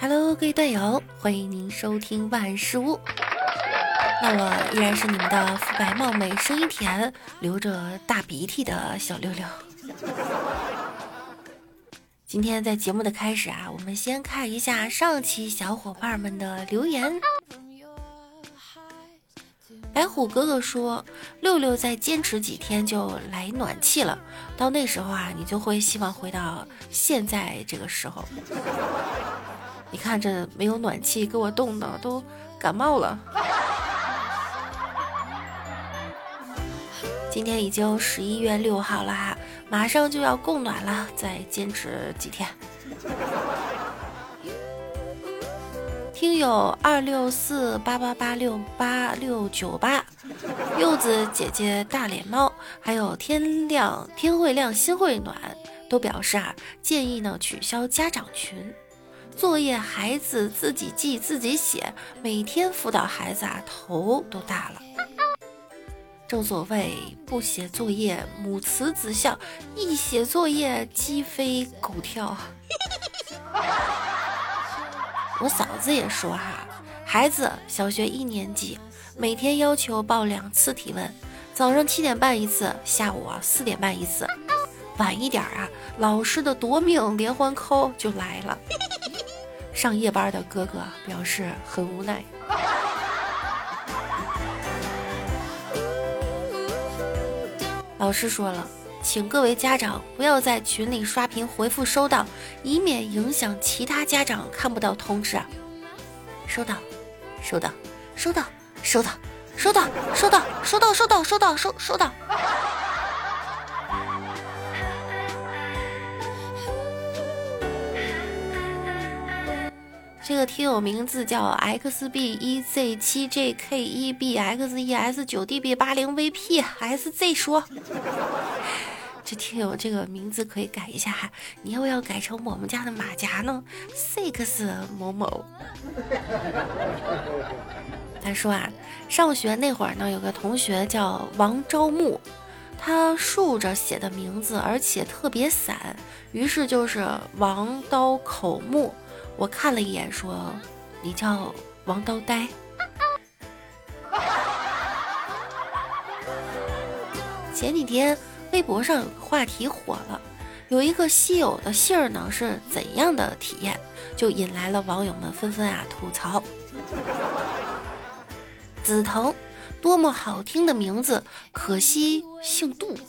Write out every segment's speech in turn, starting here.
Hello，各位队友，欢迎您收听万事屋。那我依然是你们的肤白貌美、声音甜、流着大鼻涕的小六六。今天在节目的开始啊，我们先看一下上期小伙伴们的留言。白虎哥哥说：“六六再坚持几天就来暖气了，到那时候啊，你就会希望回到现在这个时候。你看这没有暖气，给我冻的都感冒了。”今天已经十一月六号了哈，马上就要供暖了，再坚持几天。听友二六四八八八六八六九八，柚子姐姐大脸猫，还有天亮天会亮心会暖，都表示啊，建议呢取消家长群，作业孩子自己记自己写，每天辅导孩子啊，头都大了。正所谓不写作业母慈子孝，一写作业鸡飞狗跳。我嫂子也说哈，孩子小学一年级，每天要求报两次体温，早上七点半一次，下午啊四点半一次，晚一点啊，老师的夺命连环 call 就来了。上夜班的哥哥表示很无奈。老师说了，请各位家长不要在群里刷屏回复收到，以免影响其他家长看不到通知。收到，收到，收到，收到，收到，收到，收到，收到，收到，收收到。这个听友名字叫 x b 一 z 七 j k 一 b x e s 九 d b 八零 v p s z 说，这听友这个名字可以改一下哈，你要不要改成我们家的马甲呢？six 某某。他说啊，上学那会儿呢，有个同学叫王昭木，他竖着写的名字，而且特别散，于是就是王刀口木。我看了一眼，说：“你叫王刀呆。”前几天微博上有个话题火了，有一个稀有的姓儿呢是怎样的体验，就引来了网友们纷纷啊吐槽。紫藤，多么好听的名字，可惜姓杜。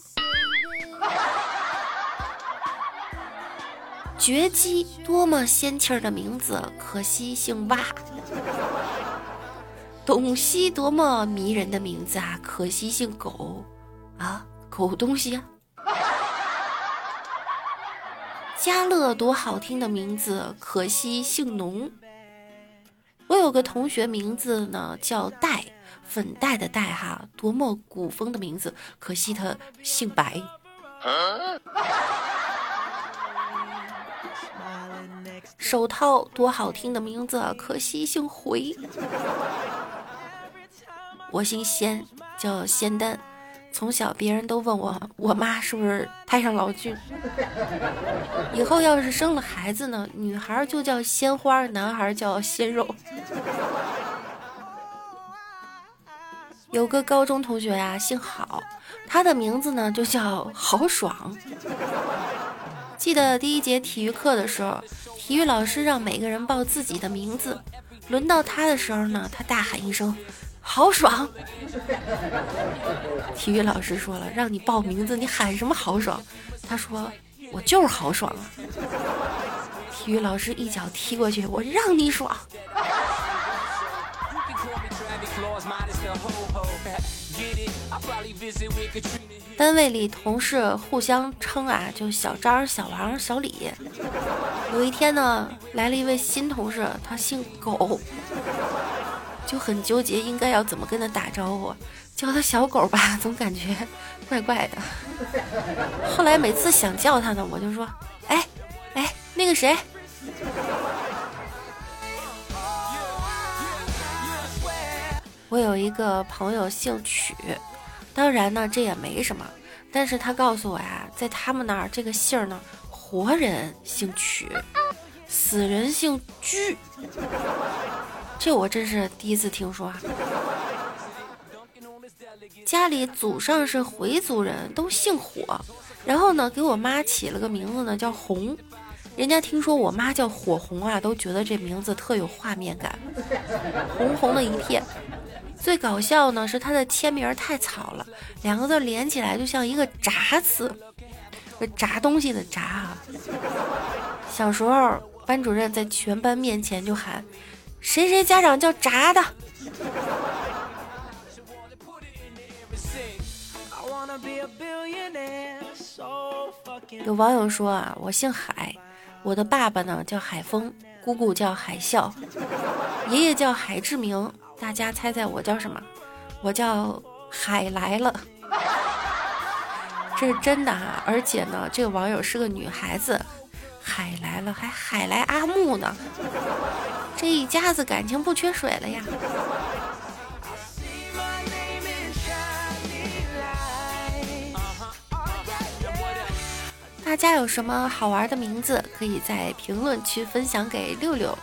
绝技，多么仙气儿的名字，可惜姓蛙。董西，多么迷人的名字啊，可惜姓狗啊，狗东西啊。家乐，多好听的名字，可惜姓农。我有个同学名字呢叫戴，粉黛的黛哈，多么古风的名字，可惜他姓白。手套多好听的名字，可惜姓回。我姓仙，叫仙丹。从小别人都问我，我妈是不是太上老君？以后要是生了孩子呢，女孩就叫鲜花，男孩叫鲜肉。有个高中同学呀，姓郝，他的名字呢就叫豪爽。记得第一节体育课的时候。体育老师让每个人报自己的名字，轮到他的时候呢，他大喊一声：“豪爽！”体育老师说了：“让你报名字，你喊什么豪爽？”他说：“我就是豪爽啊！”体育老师一脚踢过去：“我让你爽！”单位里同事互相称啊，就小张、小王、小李。有一天呢，来了一位新同事，他姓狗，就很纠结应该要怎么跟他打招呼，叫他小狗吧，总感觉怪怪的。后来每次想叫他呢，我就说，哎哎，那个谁。我有一个朋友姓曲，当然呢这也没什么，但是他告诉我呀，在他们那儿这个姓呢，活人姓曲，死人姓居。这我真是第一次听说啊！家里祖上是回族人，都姓火，然后呢，给我妈起了个名字呢，叫红。人家听说我妈叫火红啊，都觉得这名字特有画面感，红红的一片。最搞笑呢是她的签名太草了，两个字连起来就像一个“炸”字，炸东西的“炸”啊。小时候，班主任在全班面前就喊：“谁谁家长叫炸的。”有网友说啊，我姓海。我的爸爸呢叫海峰，姑姑叫海啸，爷爷叫海志明。大家猜猜我叫什么？我叫海来了，这是真的哈！而且呢，这个网友是个女孩子，海来了还海来阿木呢，这一家子感情不缺水了呀。大家有什么好玩的名字，可以在评论区分享给六六。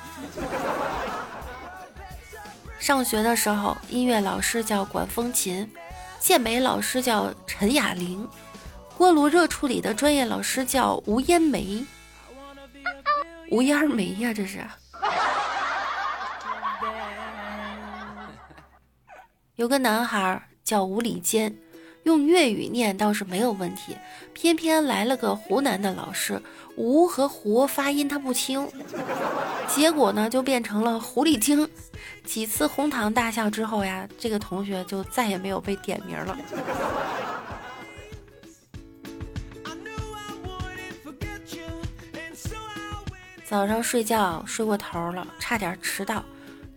上学的时候，音乐老师叫管风琴，健美老师叫陈雅玲，锅炉热处理的专业老师叫吴烟梅。吴烟梅呀，这是。有个男孩叫吴礼坚。用粤语念倒是没有问题，偏偏来了个湖南的老师，吴和胡发音他不清，结果呢就变成了狐狸精。几次哄堂大笑之后呀，这个同学就再也没有被点名了。早上睡觉睡过头了，差点迟到，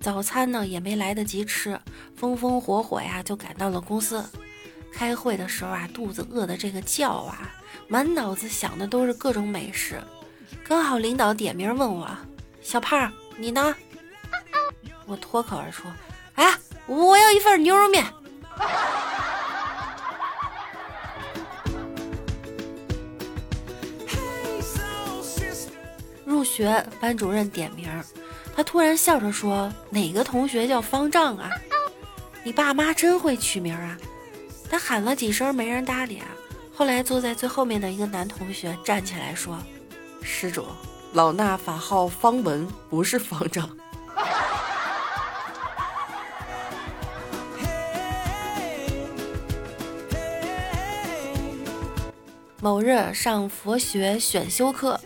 早餐呢也没来得及吃，风风火火呀就赶到了公司。开会的时候啊，肚子饿的这个叫啊，满脑子想的都是各种美食。刚好领导点名问我：“小胖，你呢？”我脱口而出：“哎，我要一份牛肉面。”入学，班主任点名，他突然笑着说：“哪个同学叫方丈啊？你爸妈真会取名啊！”他喊了几声，没人搭理啊。后来坐在最后面的一个男同学站起来说：“施主，老衲法号方文，不是方丈。”某日上佛学选修课，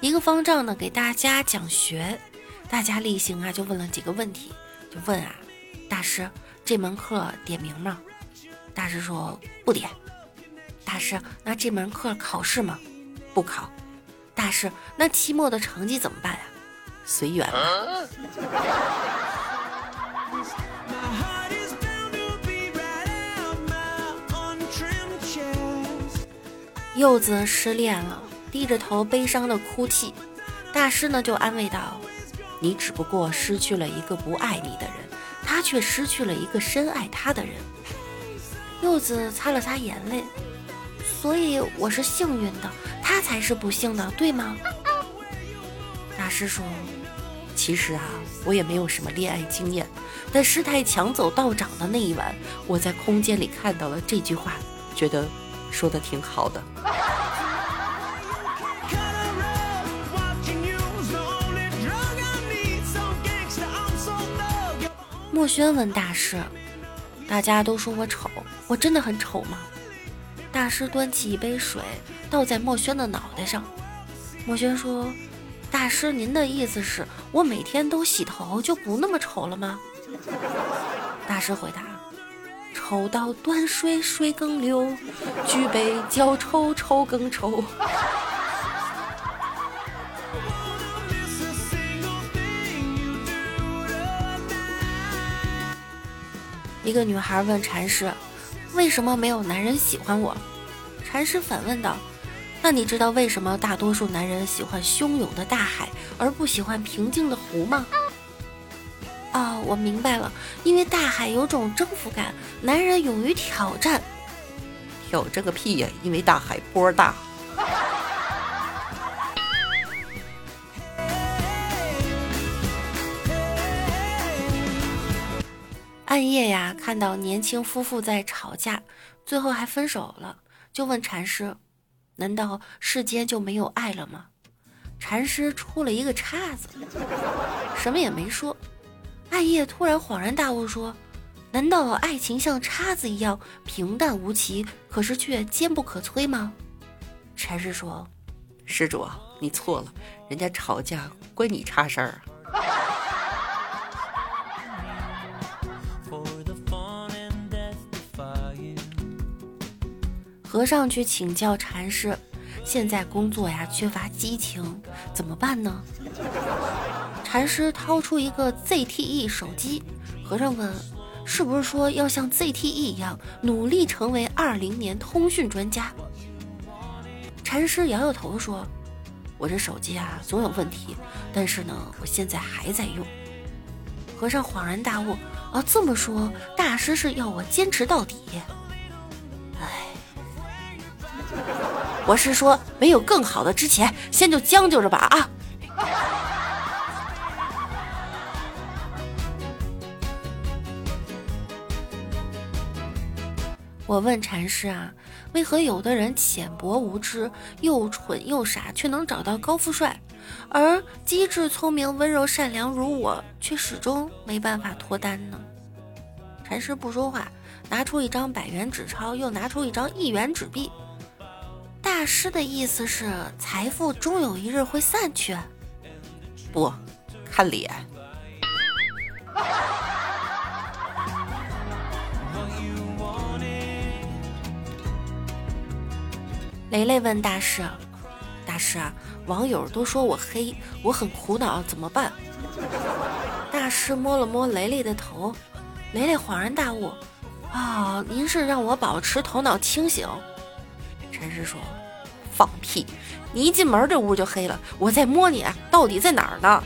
一个方丈呢给大家讲学，大家例行啊就问了几个问题，就问啊，大师这门课点名吗？大师说不点。大师，那这门课考试吗？不考。大师，那期末的成绩怎么办呀？随缘。柚子失恋了，低着头悲伤的哭泣。大师呢就安慰道：“你只不过失去了一个不爱你的人，他却失去了一个深爱他的人。”柚子擦了擦眼泪，所以我是幸运的，他才是不幸的，对吗？大师说：“其实啊，我也没有什么恋爱经验，但师太抢走道长的那一晚，我在空间里看到了这句话，觉得说的挺好的。”墨轩问大师：“大家都说我丑。”我真的很丑吗？大师端起一杯水，倒在墨轩的脑袋上。墨轩说：“大师，您的意思是我每天都洗头就不那么丑了吗？”大师回答：“丑到端水水更流，举杯浇愁愁更愁。”一个女孩问禅师。为什么没有男人喜欢我？禅师反问道：“那你知道为什么大多数男人喜欢汹涌的大海，而不喜欢平静的湖吗？”啊，我明白了，因为大海有种征服感，男人勇于挑战。挑战个屁呀！因为大海波大。暗夜呀，看到年轻夫妇在吵架，最后还分手了，就问禅师：“难道世间就没有爱了吗？”禅师出了一个叉子，什么也没说。暗夜突然恍然大悟，说：“难道爱情像叉子一样平淡无奇，可是却坚不可摧吗？”禅师说：“施主，你错了，人家吵架关你叉事儿啊。”和尚去请教禅师。现在工作呀，缺乏激情，怎么办呢？禅师掏出一个 ZTE 手机，和尚问：“是不是说要像 ZTE 一样，努力成为二零年通讯专家？”禅师摇摇头说：“我这手机啊，总有问题，但是呢，我现在还在用。”和尚恍然大悟：“啊，这么说，大师是要我坚持到底。”我是说，没有更好的之前，先就将就着吧啊！我问禅师啊，为何有的人浅薄无知、又蠢又傻，却能找到高富帅，而机智聪明、温柔善良如我，却始终没办法脱单呢？禅师不说话，拿出一张百元纸钞，又拿出一张一元纸币。大师的意思是，财富终有一日会散去。不，看脸。雷雷问大师：“大师，网友都说我黑，我很苦恼，怎么办？”大师摸了摸雷雷的头，雷雷恍然大悟：“啊，您是让我保持头脑清醒。”禅师说。放屁！你一进门这屋就黑了，我在摸你，到底在哪儿呢？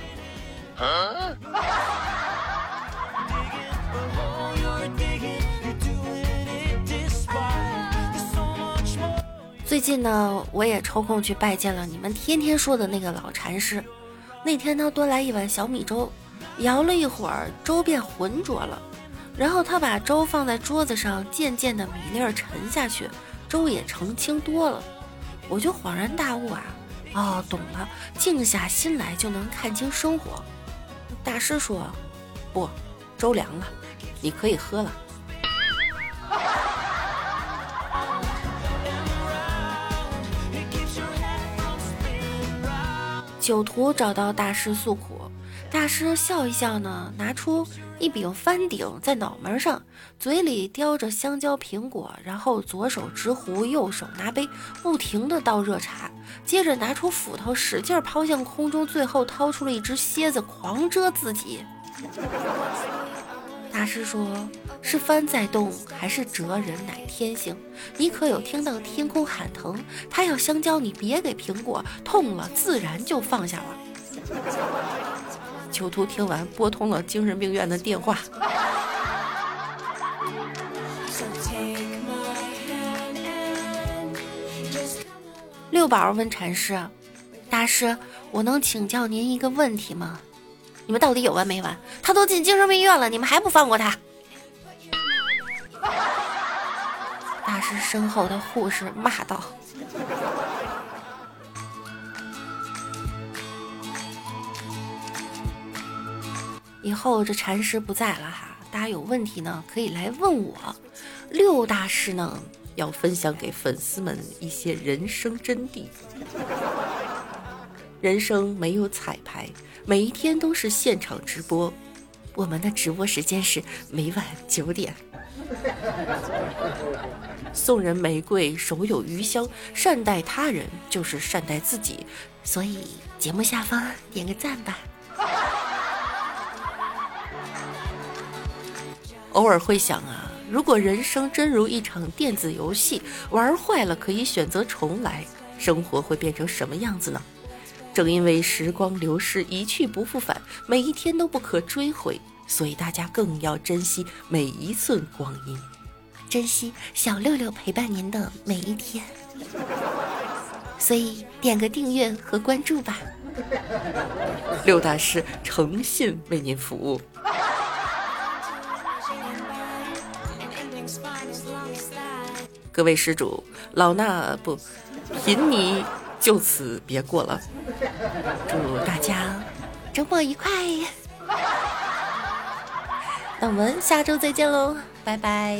最近呢，我也抽空去拜见了你们天天说的那个老禅师。那天他端来一碗小米粥，摇了一会儿，粥变浑浊了。然后他把粥放在桌子上，渐渐的米粒儿沉下去，粥也澄清多了。我就恍然大悟啊，哦，懂了，静下心来就能看清生活。大师说，不，粥凉了，你可以喝了。酒徒找到大师诉苦。大师笑一笑呢，拿出一柄翻顶在脑门上，嘴里叼着香蕉苹果，然后左手执壶，右手拿杯，不停的倒热茶，接着拿出斧头使劲抛向空中，最后掏出了一只蝎子狂蛰自己。大师说：“是帆在动，还是折人乃天性？你可有听到天空喊疼？他要香蕉，你别给苹果，痛了自然就放下了。”囚徒听完，拨通了精神病院的电话。六宝问禅师：“大师，我能请教您一个问题吗？你们到底有完没完？他都进精神病院了，你们还不放过他？”大师身后的护士骂道。以后这禅师不在了哈，大家有问题呢可以来问我。六大师呢要分享给粉丝们一些人生真谛。人生没有彩排，每一天都是现场直播。我们的直播时间是每晚九点。送人玫瑰，手有余香。善待他人就是善待自己，所以节目下方点个赞吧。偶尔会想啊，如果人生真如一场电子游戏，玩坏了可以选择重来，生活会变成什么样子呢？正因为时光流逝，一去不复返，每一天都不可追回，所以大家更要珍惜每一寸光阴，珍惜小六六陪伴您的每一天。所以点个订阅和关注吧。六大师诚信为您服务。各位施主，老衲不，贫尼就此别过了。祝大家周末愉快！那我们下周再见喽，拜拜。